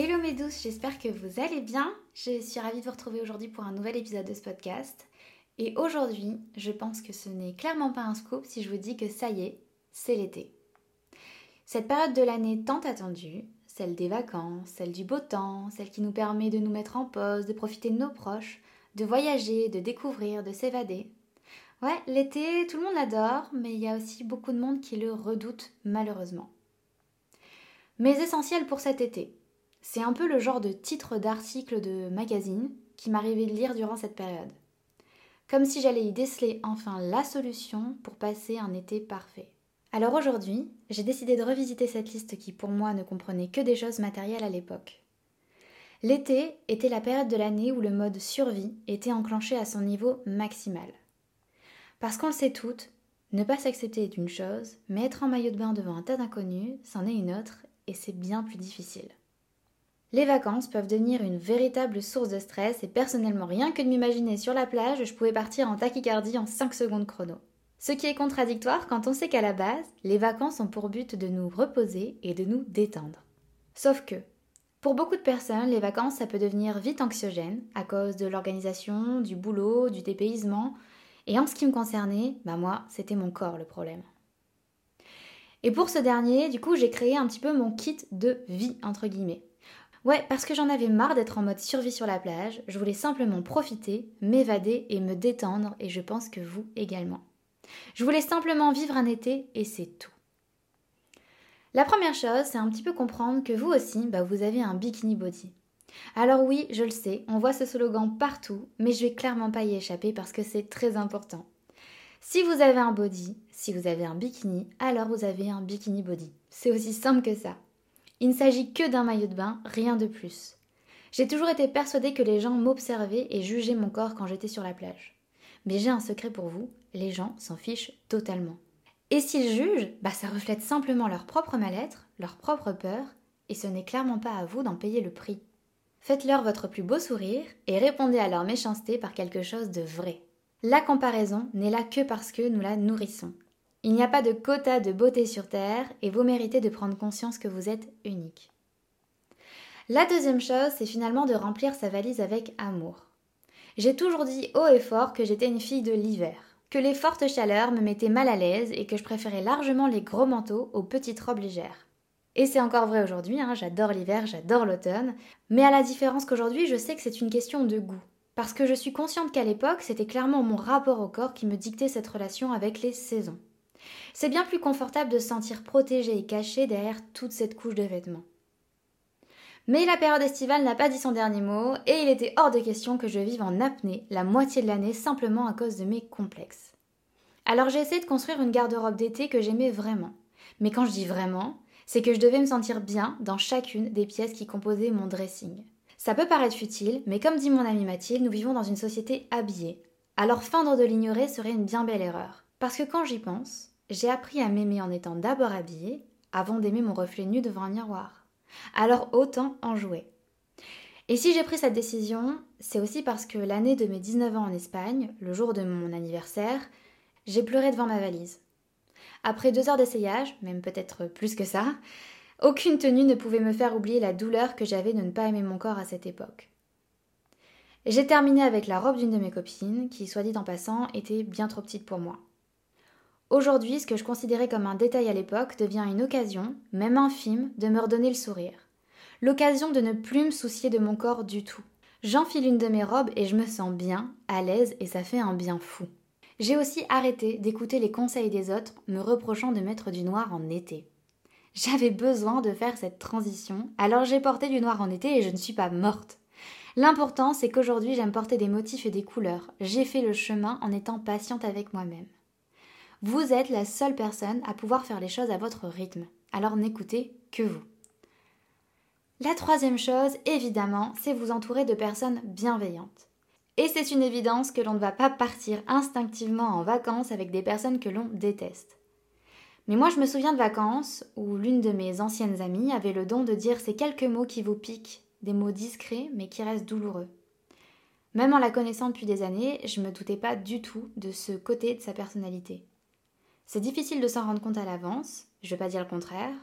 Hello mes douces, j'espère que vous allez bien. Je suis ravie de vous retrouver aujourd'hui pour un nouvel épisode de ce podcast. Et aujourd'hui, je pense que ce n'est clairement pas un scoop si je vous dis que ça y est, c'est l'été. Cette période de l'année tant attendue, celle des vacances, celle du beau temps, celle qui nous permet de nous mettre en pause, de profiter de nos proches, de voyager, de découvrir, de s'évader. Ouais, l'été, tout le monde l'adore, mais il y a aussi beaucoup de monde qui le redoute malheureusement. Mes essentiels pour cet été. C'est un peu le genre de titre d'article de magazine qui m'arrivait de lire durant cette période. Comme si j'allais y déceler enfin la solution pour passer un été parfait. Alors aujourd'hui, j'ai décidé de revisiter cette liste qui pour moi ne comprenait que des choses matérielles à l'époque. L'été était la période de l'année où le mode survie était enclenché à son niveau maximal. Parce qu'on le sait toutes, ne pas s'accepter est une chose, mais être en maillot de bain devant un tas d'inconnus, c'en est une autre, et c'est bien plus difficile. Les vacances peuvent devenir une véritable source de stress et personnellement rien que de m'imaginer sur la plage, je pouvais partir en tachycardie en 5 secondes chrono. Ce qui est contradictoire quand on sait qu'à la base, les vacances ont pour but de nous reposer et de nous détendre. Sauf que, pour beaucoup de personnes, les vacances, ça peut devenir vite anxiogène à cause de l'organisation, du boulot, du dépaysement. Et en ce qui me concernait, bah moi, c'était mon corps le problème. Et pour ce dernier, du coup, j'ai créé un petit peu mon kit de vie, entre guillemets. Ouais, parce que j'en avais marre d'être en mode survie sur la plage, je voulais simplement profiter, m'évader et me détendre, et je pense que vous également. Je voulais simplement vivre un été, et c'est tout. La première chose, c'est un petit peu comprendre que vous aussi, bah, vous avez un bikini body. Alors oui, je le sais, on voit ce slogan partout, mais je vais clairement pas y échapper parce que c'est très important. Si vous avez un body, si vous avez un bikini, alors vous avez un bikini body. C'est aussi simple que ça. Il ne s'agit que d'un maillot de bain, rien de plus. J'ai toujours été persuadée que les gens m'observaient et jugeaient mon corps quand j'étais sur la plage. Mais j'ai un secret pour vous, les gens s'en fichent totalement. Et s'ils jugent, bah ça reflète simplement leur propre mal-être, leur propre peur, et ce n'est clairement pas à vous d'en payer le prix. Faites-leur votre plus beau sourire et répondez à leur méchanceté par quelque chose de vrai. La comparaison n'est là que parce que nous la nourrissons. Il n'y a pas de quota de beauté sur Terre et vous méritez de prendre conscience que vous êtes unique. La deuxième chose, c'est finalement de remplir sa valise avec amour. J'ai toujours dit haut et fort que j'étais une fille de l'hiver, que les fortes chaleurs me mettaient mal à l'aise et que je préférais largement les gros manteaux aux petites robes légères. Et c'est encore vrai aujourd'hui, hein, j'adore l'hiver, j'adore l'automne, mais à la différence qu'aujourd'hui, je sais que c'est une question de goût. Parce que je suis consciente qu'à l'époque, c'était clairement mon rapport au corps qui me dictait cette relation avec les saisons. C'est bien plus confortable de se sentir protégé et caché derrière toute cette couche de vêtements. Mais la période estivale n'a pas dit son dernier mot, et il était hors de question que je vive en apnée la moitié de l'année simplement à cause de mes complexes. Alors j'ai essayé de construire une garde-robe d'été que j'aimais vraiment. Mais quand je dis vraiment, c'est que je devais me sentir bien dans chacune des pièces qui composaient mon dressing. Ça peut paraître futile, mais comme dit mon amie Mathilde, nous vivons dans une société habillée. Alors feindre de l'ignorer serait une bien belle erreur. Parce que quand j'y pense, j'ai appris à m'aimer en étant d'abord habillée, avant d'aimer mon reflet nu devant un miroir. Alors autant en jouer. Et si j'ai pris cette décision, c'est aussi parce que l'année de mes 19 ans en Espagne, le jour de mon anniversaire, j'ai pleuré devant ma valise. Après deux heures d'essayage, même peut-être plus que ça, aucune tenue ne pouvait me faire oublier la douleur que j'avais de ne pas aimer mon corps à cette époque. J'ai terminé avec la robe d'une de mes copines, qui, soit dit en passant, était bien trop petite pour moi. Aujourd'hui, ce que je considérais comme un détail à l'époque devient une occasion, même infime, de me redonner le sourire. L'occasion de ne plus me soucier de mon corps du tout. J'enfile une de mes robes et je me sens bien, à l'aise et ça fait un bien fou. J'ai aussi arrêté d'écouter les conseils des autres me reprochant de mettre du noir en été. J'avais besoin de faire cette transition, alors j'ai porté du noir en été et je ne suis pas morte. L'important, c'est qu'aujourd'hui j'aime porter des motifs et des couleurs. J'ai fait le chemin en étant patiente avec moi-même. Vous êtes la seule personne à pouvoir faire les choses à votre rythme, alors n'écoutez que vous. La troisième chose, évidemment, c'est vous entourer de personnes bienveillantes. Et c'est une évidence que l'on ne va pas partir instinctivement en vacances avec des personnes que l'on déteste. Mais moi je me souviens de vacances où l'une de mes anciennes amies avait le don de dire ces quelques mots qui vous piquent, des mots discrets mais qui restent douloureux. Même en la connaissant depuis des années, je ne me doutais pas du tout de ce côté de sa personnalité. C'est difficile de s'en rendre compte à l'avance, je ne vais pas dire le contraire,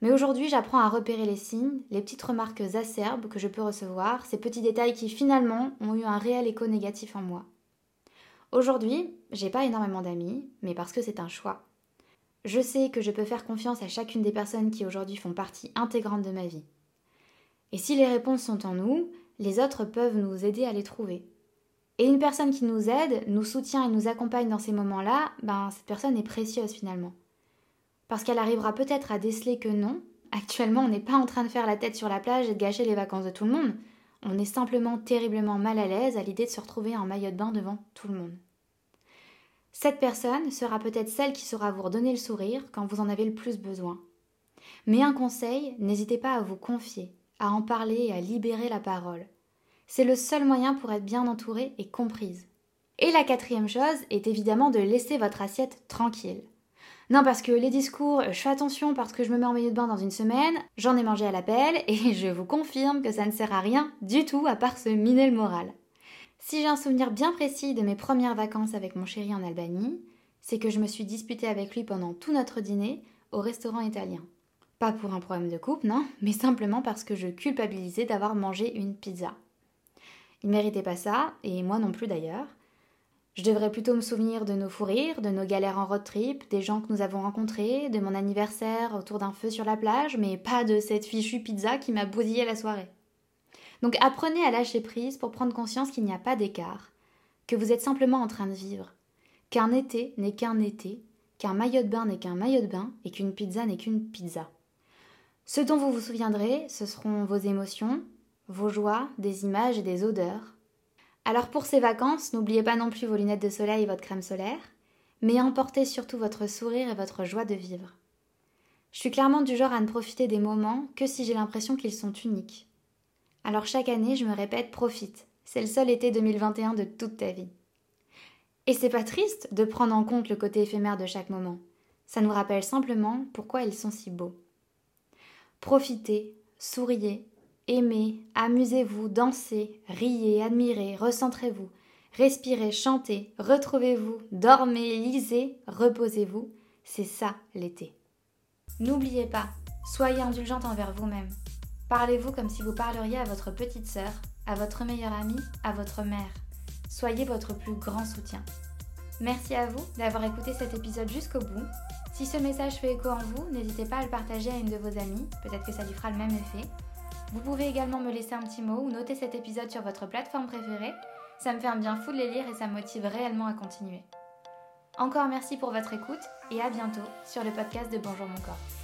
mais aujourd'hui j'apprends à repérer les signes, les petites remarques acerbes que je peux recevoir, ces petits détails qui finalement ont eu un réel écho négatif en moi. Aujourd'hui, j'ai pas énormément d'amis, mais parce que c'est un choix. Je sais que je peux faire confiance à chacune des personnes qui aujourd'hui font partie intégrante de ma vie. Et si les réponses sont en nous, les autres peuvent nous aider à les trouver. Et une personne qui nous aide, nous soutient et nous accompagne dans ces moments-là, ben cette personne est précieuse finalement. Parce qu'elle arrivera peut-être à déceler que non, actuellement on n'est pas en train de faire la tête sur la plage et de gâcher les vacances de tout le monde, on est simplement terriblement mal à l'aise à l'idée de se retrouver en maillot de bain devant tout le monde. Cette personne sera peut-être celle qui saura vous redonner le sourire quand vous en avez le plus besoin. Mais un conseil, n'hésitez pas à vous confier, à en parler et à libérer la parole. C'est le seul moyen pour être bien entourée et comprise. Et la quatrième chose est évidemment de laisser votre assiette tranquille. Non, parce que les discours, je fais attention parce que je me mets en milieu de bain dans une semaine, j'en ai mangé à l'appel et je vous confirme que ça ne sert à rien du tout à part se miner le moral. Si j'ai un souvenir bien précis de mes premières vacances avec mon chéri en Albanie, c'est que je me suis disputée avec lui pendant tout notre dîner au restaurant italien. Pas pour un problème de couple, non, mais simplement parce que je culpabilisais d'avoir mangé une pizza. Il méritait pas ça, et moi non plus d'ailleurs. Je devrais plutôt me souvenir de nos fous rires, de nos galères en road trip, des gens que nous avons rencontrés, de mon anniversaire autour d'un feu sur la plage, mais pas de cette fichue pizza qui m'a bousillé la soirée. Donc apprenez à lâcher prise pour prendre conscience qu'il n'y a pas d'écart, que vous êtes simplement en train de vivre, qu'un été n'est qu'un été, qu'un maillot de bain n'est qu'un maillot de bain et qu'une pizza n'est qu'une pizza. Ce dont vous vous souviendrez, ce seront vos émotions, vos joies, des images et des odeurs. Alors pour ces vacances, n'oubliez pas non plus vos lunettes de soleil et votre crème solaire, mais emportez surtout votre sourire et votre joie de vivre. Je suis clairement du genre à ne profiter des moments que si j'ai l'impression qu'ils sont uniques. Alors chaque année, je me répète profite. C'est le seul été 2021 de toute ta vie. Et c'est pas triste de prendre en compte le côté éphémère de chaque moment. Ça nous rappelle simplement pourquoi ils sont si beaux. Profitez, souriez, aimez, amusez-vous, dansez, riez, admirez, recentrez-vous, respirez, chantez, retrouvez-vous, dormez, lisez, reposez-vous. C'est ça l'été. N'oubliez pas, soyez indulgente envers vous-même. Parlez-vous comme si vous parleriez à votre petite sœur, à votre meilleure amie, à votre mère. Soyez votre plus grand soutien. Merci à vous d'avoir écouté cet épisode jusqu'au bout. Si ce message fait écho en vous, n'hésitez pas à le partager à une de vos amies, peut-être que ça lui fera le même effet. Vous pouvez également me laisser un petit mot ou noter cet épisode sur votre plateforme préférée. Ça me fait un bien fou de les lire et ça me motive réellement à continuer. Encore merci pour votre écoute et à bientôt sur le podcast de Bonjour mon corps.